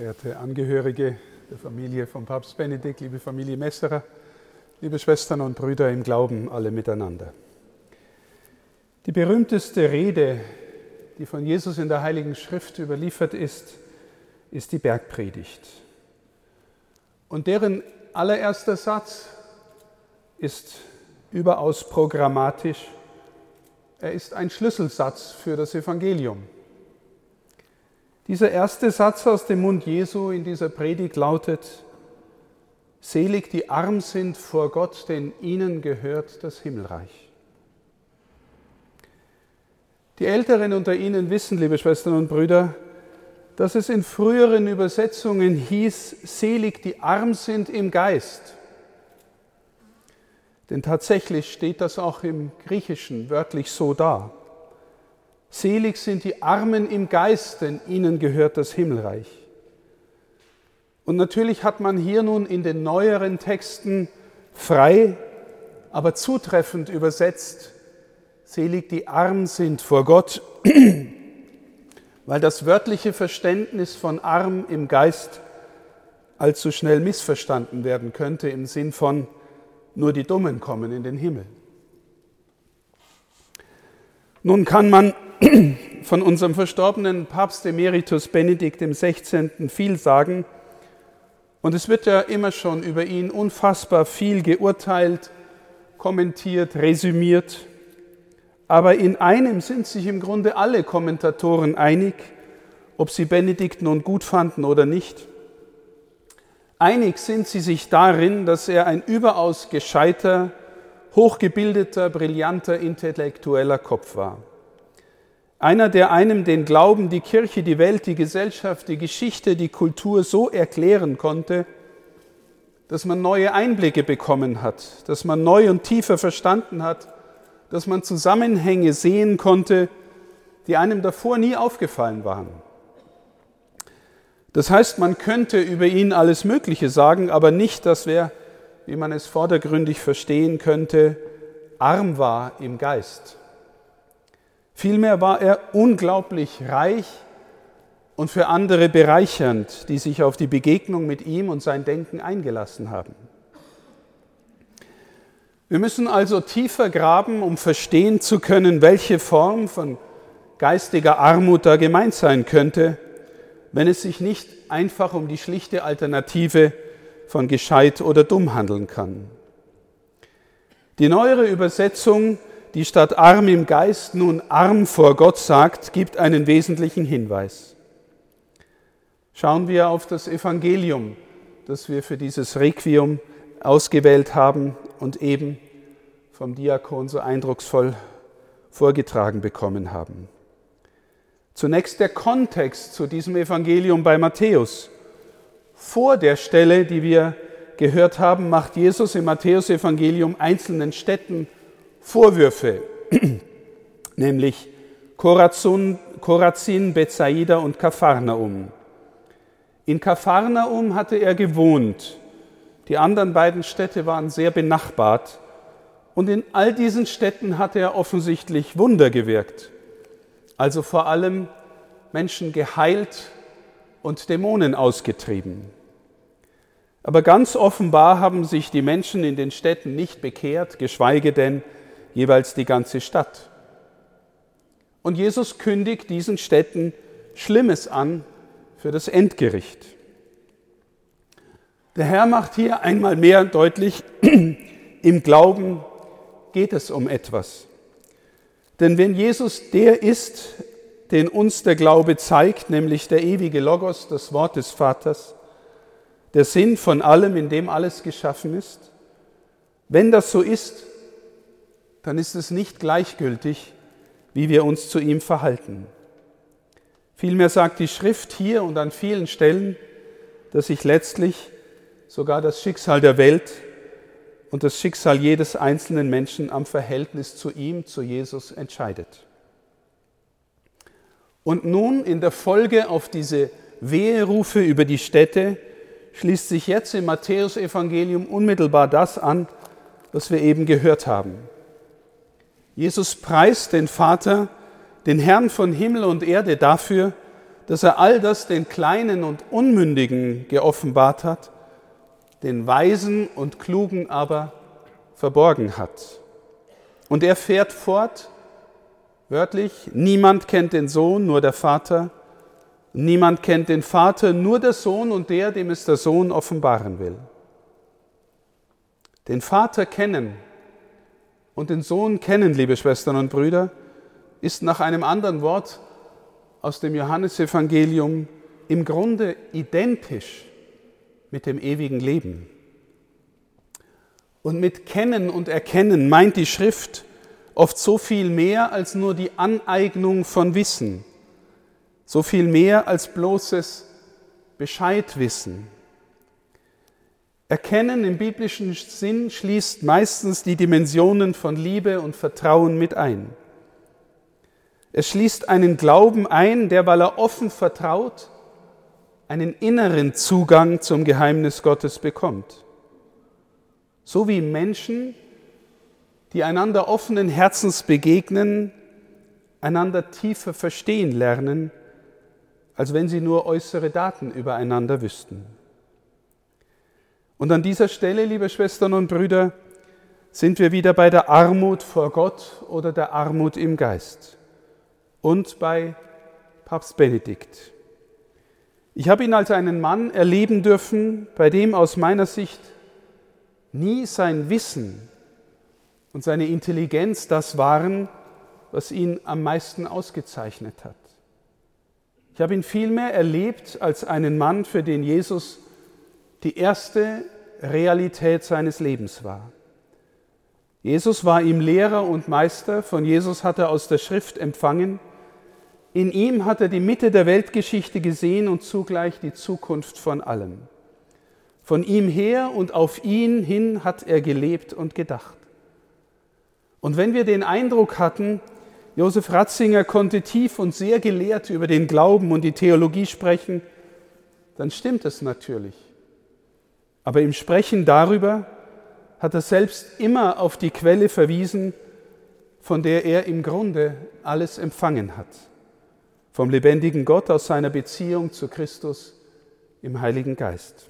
verehrte Angehörige der Familie von Papst Benedikt, liebe Familie Messerer, liebe Schwestern und Brüder im Glauben, alle miteinander. Die berühmteste Rede, die von Jesus in der Heiligen Schrift überliefert ist, ist die Bergpredigt. Und deren allererster Satz ist überaus programmatisch. Er ist ein Schlüsselsatz für das Evangelium. Dieser erste Satz aus dem Mund Jesu in dieser Predigt lautet, Selig die arm sind vor Gott, denn ihnen gehört das Himmelreich. Die Älteren unter Ihnen wissen, liebe Schwestern und Brüder, dass es in früheren Übersetzungen hieß, selig die arm sind im Geist. Denn tatsächlich steht das auch im Griechischen wörtlich so da. Selig sind die Armen im Geist, denn ihnen gehört das Himmelreich. Und natürlich hat man hier nun in den neueren Texten frei, aber zutreffend übersetzt, selig die arm sind vor Gott, weil das wörtliche Verständnis von arm im Geist allzu schnell missverstanden werden könnte im Sinn von nur die Dummen kommen in den Himmel. Nun kann man von unserem verstorbenen Papst Emeritus Benedikt XVI. viel sagen. Und es wird ja immer schon über ihn unfassbar viel geurteilt, kommentiert, resümiert. Aber in einem sind sich im Grunde alle Kommentatoren einig, ob sie Benedikt nun gut fanden oder nicht. Einig sind sie sich darin, dass er ein überaus gescheiter, hochgebildeter, brillanter, intellektueller Kopf war. Einer, der einem den Glauben, die Kirche, die Welt, die Gesellschaft, die Geschichte, die Kultur so erklären konnte, dass man neue Einblicke bekommen hat, dass man neu und tiefer verstanden hat, dass man Zusammenhänge sehen konnte, die einem davor nie aufgefallen waren. Das heißt, man könnte über ihn alles Mögliche sagen, aber nicht, dass wer, wie man es vordergründig verstehen könnte, arm war im Geist. Vielmehr war er unglaublich reich und für andere bereichernd, die sich auf die Begegnung mit ihm und sein Denken eingelassen haben. Wir müssen also tiefer graben, um verstehen zu können, welche Form von geistiger Armut da gemeint sein könnte, wenn es sich nicht einfach um die schlichte Alternative von gescheit oder dumm handeln kann. Die neuere Übersetzung die statt arm im Geist nun arm vor Gott sagt, gibt einen wesentlichen Hinweis. Schauen wir auf das Evangelium, das wir für dieses Requiem ausgewählt haben und eben vom Diakon so eindrucksvoll vorgetragen bekommen haben. Zunächst der Kontext zu diesem Evangelium bei Matthäus. Vor der Stelle, die wir gehört haben, macht Jesus im Matthäusevangelium einzelnen Städten Vorwürfe, nämlich Korazin, Korazin, Bethsaida und Kapharnaum. In Kapharnaum hatte er gewohnt. Die anderen beiden Städte waren sehr benachbart. Und in all diesen Städten hatte er offensichtlich Wunder gewirkt. Also vor allem Menschen geheilt und Dämonen ausgetrieben. Aber ganz offenbar haben sich die Menschen in den Städten nicht bekehrt, geschweige denn jeweils die ganze Stadt. Und Jesus kündigt diesen Städten Schlimmes an für das Endgericht. Der Herr macht hier einmal mehr deutlich, im Glauben geht es um etwas. Denn wenn Jesus der ist, den uns der Glaube zeigt, nämlich der ewige Logos, das Wort des Vaters, der Sinn von allem, in dem alles geschaffen ist, wenn das so ist, dann ist es nicht gleichgültig, wie wir uns zu ihm verhalten. Vielmehr sagt die Schrift hier und an vielen Stellen, dass sich letztlich sogar das Schicksal der Welt und das Schicksal jedes einzelnen Menschen am Verhältnis zu ihm, zu Jesus entscheidet. Und nun in der Folge auf diese Weherufe über die Städte schließt sich jetzt im Matthäusevangelium unmittelbar das an, was wir eben gehört haben. Jesus preist den Vater, den Herrn von Himmel und Erde dafür, dass er all das den Kleinen und Unmündigen geoffenbart hat, den Weisen und Klugen aber verborgen hat. Und er fährt fort, wörtlich, niemand kennt den Sohn, nur der Vater, niemand kennt den Vater, nur der Sohn und der, dem es der Sohn offenbaren will. Den Vater kennen und den Sohn kennen, liebe Schwestern und Brüder, ist nach einem anderen Wort aus dem Johannesevangelium im Grunde identisch mit dem ewigen Leben. Und mit Kennen und Erkennen meint die Schrift oft so viel mehr als nur die Aneignung von Wissen, so viel mehr als bloßes Bescheidwissen. Erkennen im biblischen Sinn schließt meistens die Dimensionen von Liebe und Vertrauen mit ein. Es schließt einen Glauben ein, der, weil er offen vertraut, einen inneren Zugang zum Geheimnis Gottes bekommt. So wie Menschen, die einander offenen Herzens begegnen, einander tiefer verstehen lernen, als wenn sie nur äußere Daten übereinander wüssten. Und an dieser Stelle, liebe Schwestern und Brüder, sind wir wieder bei der Armut vor Gott oder der Armut im Geist und bei Papst Benedikt. Ich habe ihn als einen Mann erleben dürfen, bei dem aus meiner Sicht nie sein Wissen und seine Intelligenz das waren, was ihn am meisten ausgezeichnet hat. Ich habe ihn vielmehr erlebt als einen Mann, für den Jesus die erste Realität seines Lebens war. Jesus war ihm Lehrer und Meister, von Jesus hat er aus der Schrift empfangen, in ihm hat er die Mitte der Weltgeschichte gesehen und zugleich die Zukunft von allem. Von ihm her und auf ihn hin hat er gelebt und gedacht. Und wenn wir den Eindruck hatten, Josef Ratzinger konnte tief und sehr gelehrt über den Glauben und die Theologie sprechen, dann stimmt es natürlich. Aber im Sprechen darüber hat er selbst immer auf die Quelle verwiesen, von der er im Grunde alles empfangen hat vom lebendigen Gott aus seiner Beziehung zu Christus im Heiligen Geist.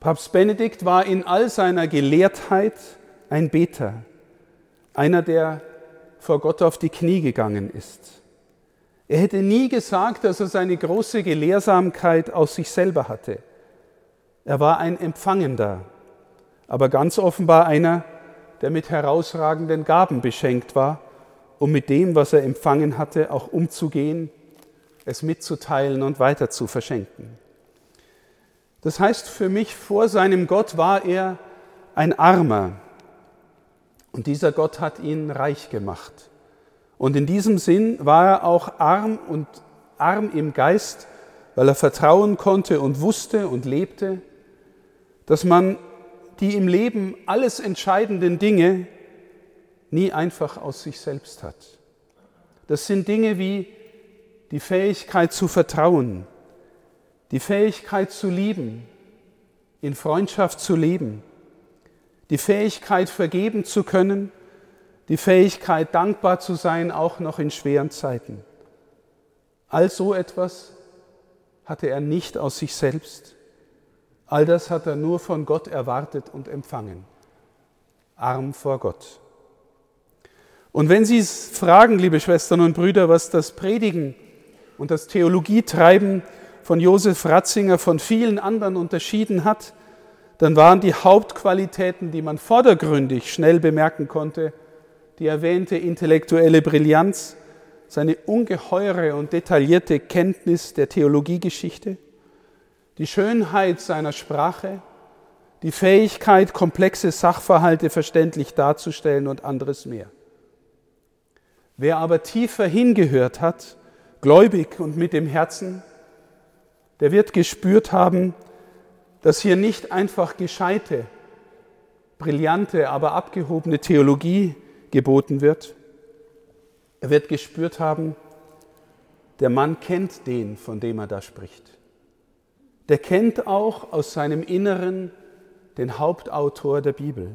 Papst Benedikt war in all seiner Gelehrtheit ein Beter, einer, der vor Gott auf die Knie gegangen ist. Er hätte nie gesagt, dass er seine große Gelehrsamkeit aus sich selber hatte. Er war ein Empfangender, aber ganz offenbar einer, der mit herausragenden Gaben beschenkt war um mit dem, was er empfangen hatte, auch umzugehen, es mitzuteilen und weiter zu verschenken. Das heißt für mich, vor seinem Gott war er ein Armer und dieser Gott hat ihn reich gemacht. Und in diesem Sinn war er auch arm und arm im Geist, weil er vertrauen konnte und wusste und lebte, dass man die im Leben alles entscheidenden Dinge nie einfach aus sich selbst hat. Das sind Dinge wie die Fähigkeit zu vertrauen, die Fähigkeit zu lieben, in Freundschaft zu leben, die Fähigkeit vergeben zu können, die Fähigkeit dankbar zu sein, auch noch in schweren Zeiten. All so etwas hatte er nicht aus sich selbst. All das hat er nur von Gott erwartet und empfangen. Arm vor Gott. Und wenn Sie fragen, liebe Schwestern und Brüder, was das Predigen und das Theologietreiben von Josef Ratzinger von vielen anderen unterschieden hat, dann waren die Hauptqualitäten, die man vordergründig schnell bemerken konnte, die erwähnte intellektuelle Brillanz, seine ungeheure und detaillierte Kenntnis der Theologiegeschichte, die Schönheit seiner Sprache, die Fähigkeit, komplexe Sachverhalte verständlich darzustellen und anderes mehr. Wer aber tiefer hingehört hat, gläubig und mit dem Herzen, der wird gespürt haben, dass hier nicht einfach gescheite, brillante, aber abgehobene Theologie geboten wird. Er wird gespürt haben, der Mann kennt den, von dem er da spricht. Der kennt auch aus seinem Inneren den Hauptautor der Bibel.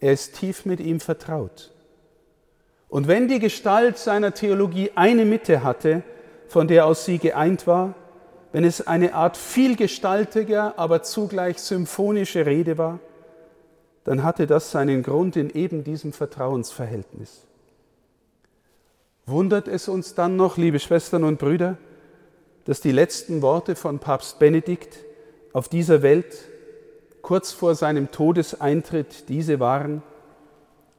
Er ist tief mit ihm vertraut. Und wenn die Gestalt seiner Theologie eine Mitte hatte, von der aus sie geeint war, wenn es eine Art vielgestaltiger, aber zugleich symphonische Rede war, dann hatte das seinen Grund in eben diesem Vertrauensverhältnis. Wundert es uns dann noch, liebe Schwestern und Brüder, dass die letzten Worte von Papst Benedikt auf dieser Welt kurz vor seinem Todeseintritt diese waren,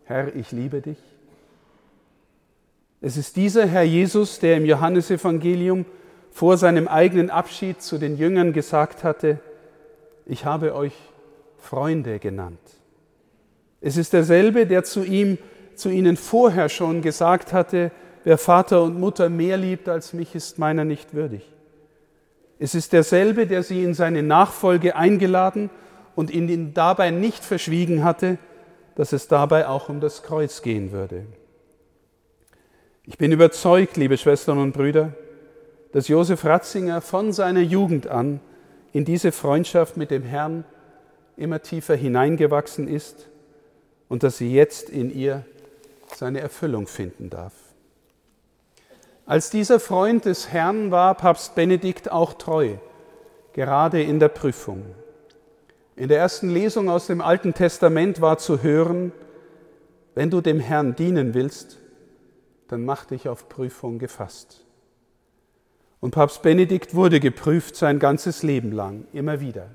Herr, ich liebe dich? Es ist dieser Herr Jesus, der im Johannesevangelium vor seinem eigenen Abschied zu den Jüngern gesagt hatte, ich habe euch Freunde genannt. Es ist derselbe, der zu ihm, zu ihnen vorher schon gesagt hatte, wer Vater und Mutter mehr liebt als mich, ist meiner nicht würdig. Es ist derselbe, der sie in seine Nachfolge eingeladen und ihnen dabei nicht verschwiegen hatte, dass es dabei auch um das Kreuz gehen würde. Ich bin überzeugt, liebe Schwestern und Brüder, dass Josef Ratzinger von seiner Jugend an in diese Freundschaft mit dem Herrn immer tiefer hineingewachsen ist und dass sie jetzt in ihr seine Erfüllung finden darf. Als dieser Freund des Herrn war Papst Benedikt auch treu, gerade in der Prüfung. In der ersten Lesung aus dem Alten Testament war zu hören, wenn du dem Herrn dienen willst, dann mach dich auf Prüfung gefasst. Und Papst Benedikt wurde geprüft sein ganzes Leben lang, immer wieder.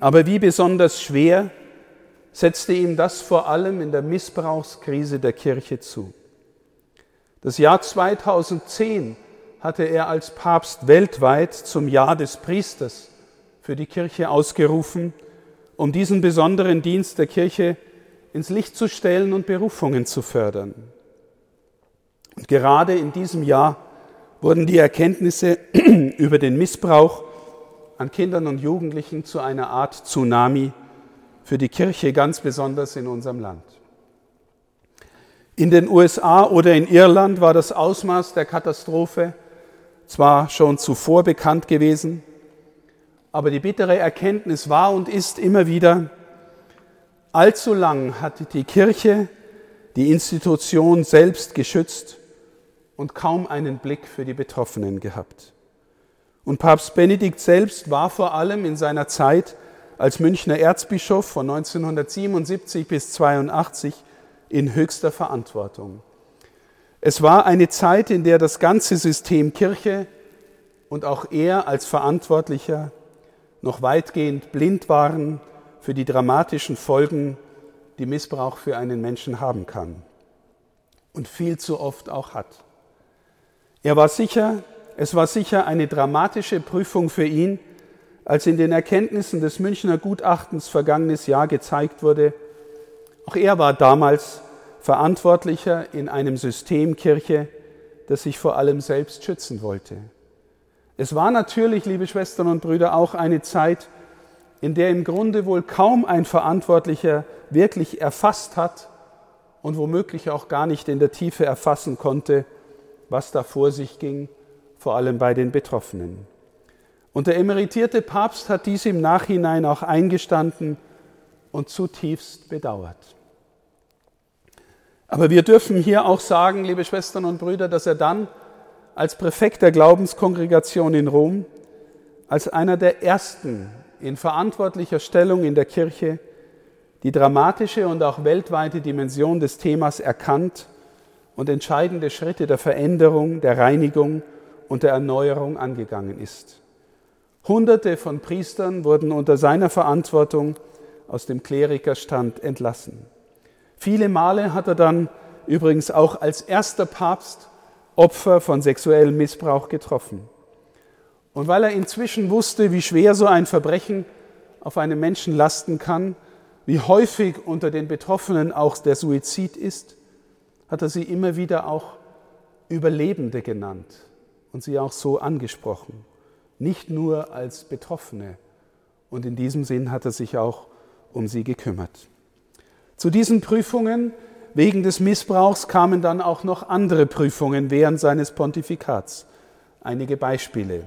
Aber wie besonders schwer setzte ihm das vor allem in der Missbrauchskrise der Kirche zu. Das Jahr 2010 hatte er als Papst weltweit zum Jahr des Priesters für die Kirche ausgerufen, um diesen besonderen Dienst der Kirche ins Licht zu stellen und Berufungen zu fördern. Gerade in diesem Jahr wurden die Erkenntnisse über den Missbrauch an Kindern und Jugendlichen zu einer Art Tsunami für die Kirche, ganz besonders in unserem Land. In den USA oder in Irland war das Ausmaß der Katastrophe zwar schon zuvor bekannt gewesen, aber die bittere Erkenntnis war und ist immer wieder, allzu lang hat die Kirche die Institution selbst geschützt und kaum einen Blick für die Betroffenen gehabt. Und Papst Benedikt selbst war vor allem in seiner Zeit als Münchner Erzbischof von 1977 bis 82 in höchster Verantwortung. Es war eine Zeit, in der das ganze System Kirche und auch er als Verantwortlicher noch weitgehend blind waren für die dramatischen Folgen, die Missbrauch für einen Menschen haben kann und viel zu oft auch hat. Er war sicher, es war sicher eine dramatische Prüfung für ihn, als in den Erkenntnissen des Münchner Gutachtens vergangenes Jahr gezeigt wurde, auch er war damals Verantwortlicher in einem System Kirche, das sich vor allem selbst schützen wollte. Es war natürlich, liebe Schwestern und Brüder, auch eine Zeit, in der im Grunde wohl kaum ein Verantwortlicher wirklich erfasst hat und womöglich auch gar nicht in der Tiefe erfassen konnte, was da vor sich ging, vor allem bei den Betroffenen. Und der emeritierte Papst hat dies im Nachhinein auch eingestanden und zutiefst bedauert. Aber wir dürfen hier auch sagen, liebe Schwestern und Brüder, dass er dann als Präfekt der Glaubenskongregation in Rom, als einer der ersten in verantwortlicher Stellung in der Kirche, die dramatische und auch weltweite Dimension des Themas erkannt und entscheidende Schritte der Veränderung, der Reinigung und der Erneuerung angegangen ist. Hunderte von Priestern wurden unter seiner Verantwortung aus dem Klerikerstand entlassen. Viele Male hat er dann übrigens auch als erster Papst Opfer von sexuellem Missbrauch getroffen. Und weil er inzwischen wusste, wie schwer so ein Verbrechen auf einem Menschen lasten kann, wie häufig unter den Betroffenen auch der Suizid ist, hat er sie immer wieder auch Überlebende genannt und sie auch so angesprochen, nicht nur als Betroffene. Und in diesem Sinn hat er sich auch um sie gekümmert. Zu diesen Prüfungen wegen des Missbrauchs kamen dann auch noch andere Prüfungen während seines Pontifikats. Einige Beispiele.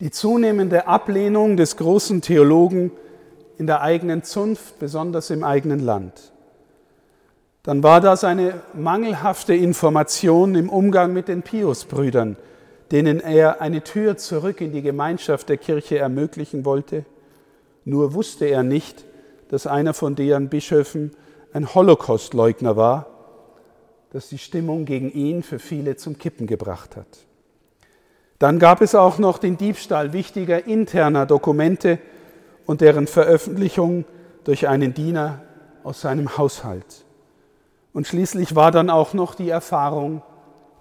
Die zunehmende Ablehnung des großen Theologen in der eigenen Zunft, besonders im eigenen Land dann war das eine mangelhafte Information im Umgang mit den Pius-Brüdern, denen er eine Tür zurück in die Gemeinschaft der Kirche ermöglichen wollte. Nur wusste er nicht, dass einer von deren Bischöfen ein Holocaustleugner war, das die Stimmung gegen ihn für viele zum Kippen gebracht hat. Dann gab es auch noch den Diebstahl wichtiger interner Dokumente und deren Veröffentlichung durch einen Diener aus seinem Haushalt. Und schließlich war dann auch noch die Erfahrung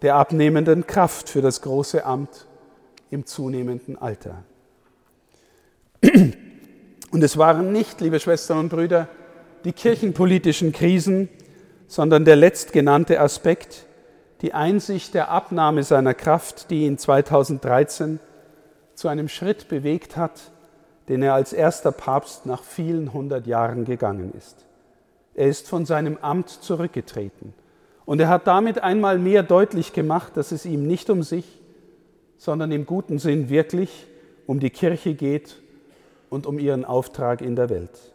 der abnehmenden Kraft für das große Amt im zunehmenden Alter. Und es waren nicht, liebe Schwestern und Brüder, die kirchenpolitischen Krisen, sondern der letztgenannte Aspekt, die Einsicht der Abnahme seiner Kraft, die ihn 2013 zu einem Schritt bewegt hat, den er als erster Papst nach vielen hundert Jahren gegangen ist. Er ist von seinem Amt zurückgetreten. Und er hat damit einmal mehr deutlich gemacht, dass es ihm nicht um sich, sondern im guten Sinn wirklich um die Kirche geht und um ihren Auftrag in der Welt.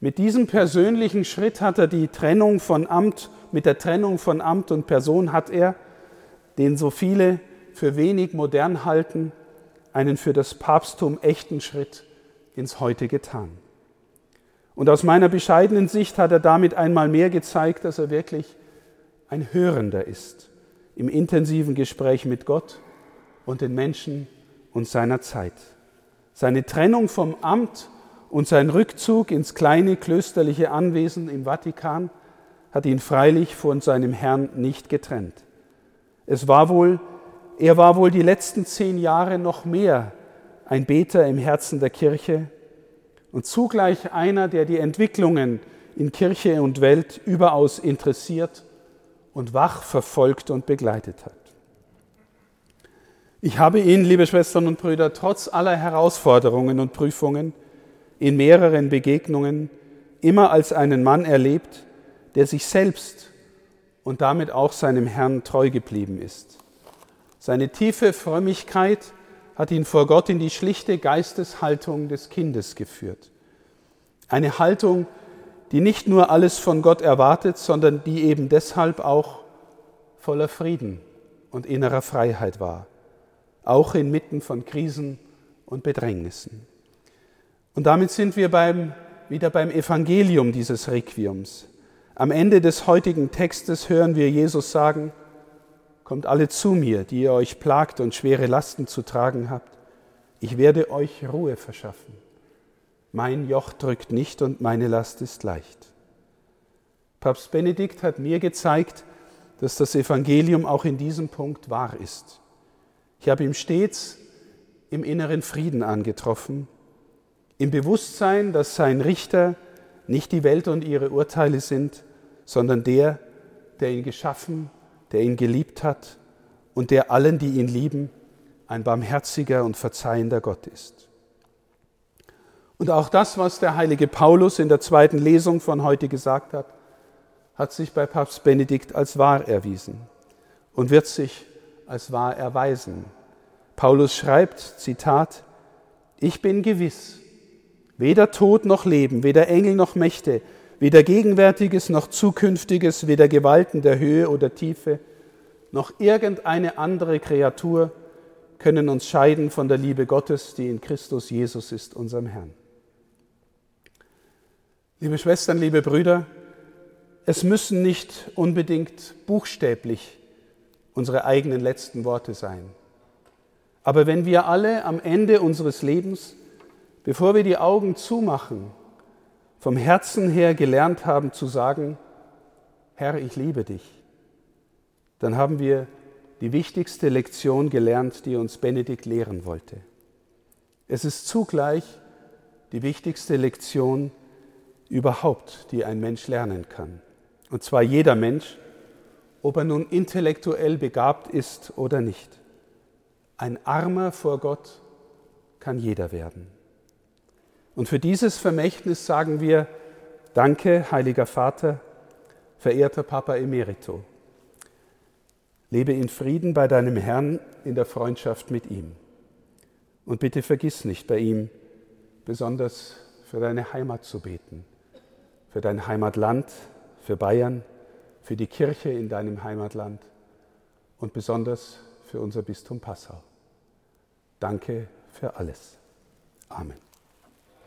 Mit diesem persönlichen Schritt hat er die Trennung von Amt, mit der Trennung von Amt und Person hat er, den so viele für wenig modern halten, einen für das Papsttum echten Schritt ins Heute getan. Und aus meiner bescheidenen Sicht hat er damit einmal mehr gezeigt, dass er wirklich ein Hörender ist im intensiven Gespräch mit Gott und den Menschen und seiner Zeit. Seine Trennung vom Amt und sein Rückzug ins kleine klösterliche Anwesen im Vatikan hat ihn freilich von seinem Herrn nicht getrennt. Es war wohl, er war wohl die letzten zehn Jahre noch mehr ein Beter im Herzen der Kirche und zugleich einer, der die Entwicklungen in Kirche und Welt überaus interessiert und wach verfolgt und begleitet hat. Ich habe ihn, liebe Schwestern und Brüder, trotz aller Herausforderungen und Prüfungen in mehreren Begegnungen immer als einen Mann erlebt, der sich selbst und damit auch seinem Herrn treu geblieben ist. Seine tiefe Frömmigkeit hat ihn vor Gott in die schlichte Geisteshaltung des Kindes geführt. Eine Haltung, die nicht nur alles von Gott erwartet, sondern die eben deshalb auch voller Frieden und innerer Freiheit war, auch inmitten von Krisen und Bedrängnissen. Und damit sind wir beim, wieder beim Evangelium dieses Requiums. Am Ende des heutigen Textes hören wir Jesus sagen, Kommt alle zu mir, die ihr euch plagt und schwere Lasten zu tragen habt. Ich werde euch Ruhe verschaffen. Mein Joch drückt nicht und meine Last ist leicht. Papst Benedikt hat mir gezeigt, dass das Evangelium auch in diesem Punkt wahr ist. Ich habe ihm stets im inneren Frieden angetroffen, im Bewusstsein, dass sein Richter nicht die Welt und ihre Urteile sind, sondern der, der ihn geschaffen der ihn geliebt hat und der allen, die ihn lieben, ein barmherziger und verzeihender Gott ist. Und auch das, was der heilige Paulus in der zweiten Lesung von heute gesagt hat, hat sich bei Papst Benedikt als wahr erwiesen und wird sich als wahr erweisen. Paulus schreibt, Zitat, Ich bin gewiss, weder Tod noch Leben, weder Engel noch Mächte, weder Gegenwärtiges noch Zukünftiges, weder Gewalten der Höhe oder Tiefe, noch irgendeine andere Kreatur können uns scheiden von der Liebe Gottes, die in Christus Jesus ist, unserem Herrn. Liebe Schwestern, liebe Brüder, es müssen nicht unbedingt buchstäblich unsere eigenen letzten Worte sein. Aber wenn wir alle am Ende unseres Lebens, bevor wir die Augen zumachen, vom Herzen her gelernt haben zu sagen, Herr, ich liebe dich, dann haben wir die wichtigste Lektion gelernt, die uns Benedikt lehren wollte. Es ist zugleich die wichtigste Lektion überhaupt, die ein Mensch lernen kann. Und zwar jeder Mensch, ob er nun intellektuell begabt ist oder nicht. Ein Armer vor Gott kann jeder werden. Und für dieses Vermächtnis sagen wir, danke, heiliger Vater, verehrter Papa Emerito. Lebe in Frieden bei deinem Herrn in der Freundschaft mit ihm. Und bitte vergiss nicht bei ihm besonders für deine Heimat zu beten, für dein Heimatland, für Bayern, für die Kirche in deinem Heimatland und besonders für unser Bistum Passau. Danke für alles. Amen.